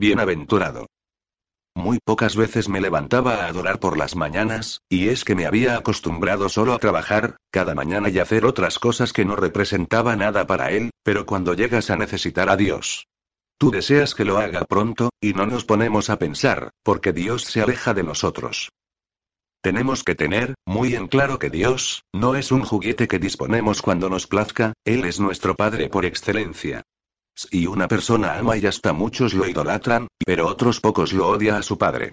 Bienaventurado. Muy pocas veces me levantaba a adorar por las mañanas, y es que me había acostumbrado solo a trabajar, cada mañana y hacer otras cosas que no representaba nada para él, pero cuando llegas a necesitar a Dios. Tú deseas que lo haga pronto, y no nos ponemos a pensar, porque Dios se aleja de nosotros. Tenemos que tener, muy en claro que Dios, no es un juguete que disponemos cuando nos plazca, Él es nuestro Padre por excelencia. Si una persona ama y hasta muchos lo idolatran, pero otros pocos lo odia a su padre.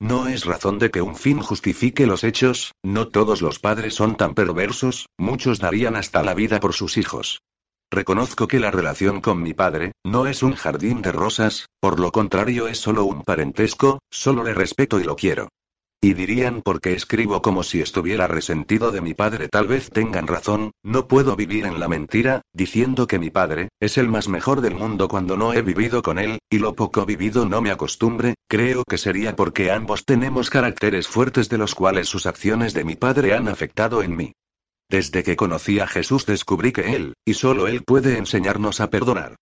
No es razón de que un fin justifique los hechos, no todos los padres son tan perversos, muchos darían hasta la vida por sus hijos. Reconozco que la relación con mi padre, no es un jardín de rosas, por lo contrario es solo un parentesco, solo le respeto y lo quiero. Y dirían porque escribo como si estuviera resentido de mi padre. Tal vez tengan razón, no puedo vivir en la mentira, diciendo que mi padre, es el más mejor del mundo cuando no he vivido con él, y lo poco vivido no me acostumbre, creo que sería porque ambos tenemos caracteres fuertes de los cuales sus acciones de mi padre han afectado en mí. Desde que conocí a Jesús descubrí que Él, y solo Él puede enseñarnos a perdonar.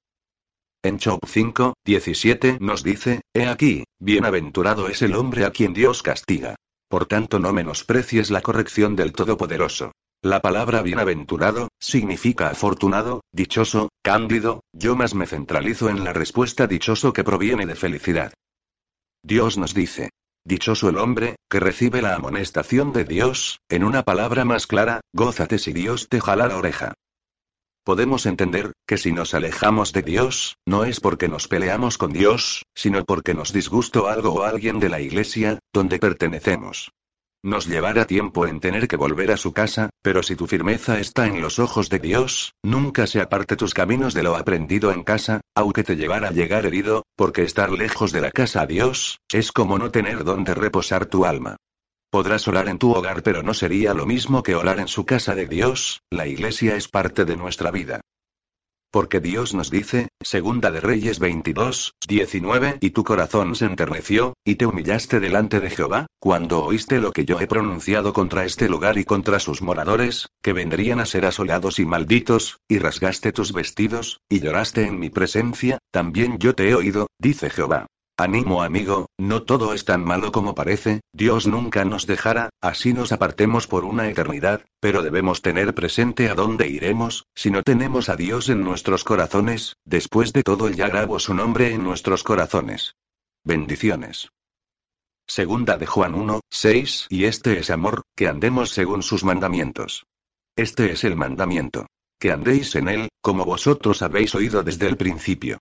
En Job 5, 17 nos dice, He aquí, bienaventurado es el hombre a quien Dios castiga. Por tanto no menosprecies la corrección del Todopoderoso. La palabra bienaventurado, significa afortunado, dichoso, cándido, yo más me centralizo en la respuesta dichoso que proviene de felicidad. Dios nos dice, Dichoso el hombre, que recibe la amonestación de Dios, en una palabra más clara, gózate si Dios te jala la oreja. Podemos entender, que si nos alejamos de Dios, no es porque nos peleamos con Dios, sino porque nos disgustó algo o alguien de la iglesia, donde pertenecemos. Nos llevará tiempo en tener que volver a su casa, pero si tu firmeza está en los ojos de Dios, nunca se aparte tus caminos de lo aprendido en casa, aunque te llevara a llegar herido, porque estar lejos de la casa a Dios, es como no tener donde reposar tu alma. Podrás orar en tu hogar, pero no sería lo mismo que orar en su casa de Dios, la iglesia es parte de nuestra vida. Porque Dios nos dice, Segunda de Reyes 22, 19, y tu corazón se enterneció, y te humillaste delante de Jehová, cuando oíste lo que yo he pronunciado contra este lugar y contra sus moradores, que vendrían a ser asolados y malditos, y rasgaste tus vestidos, y lloraste en mi presencia, también yo te he oído, dice Jehová. Animo amigo, no todo es tan malo como parece, Dios nunca nos dejará, así nos apartemos por una eternidad, pero debemos tener presente a dónde iremos, si no tenemos a Dios en nuestros corazones, después de todo ya grabo su nombre en nuestros corazones. Bendiciones. Segunda de Juan 1, 6 Y este es amor, que andemos según sus mandamientos. Este es el mandamiento. Que andéis en él, como vosotros habéis oído desde el principio.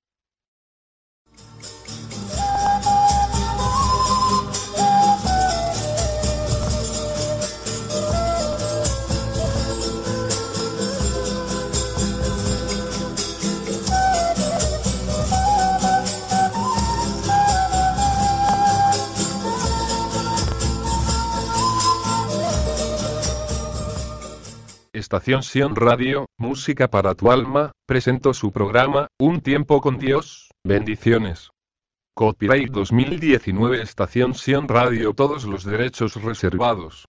Estación Sion Radio, Música para tu alma, presentó su programa, Un tiempo con Dios, bendiciones. Copyright 2019 Estación Sion Radio Todos los derechos reservados.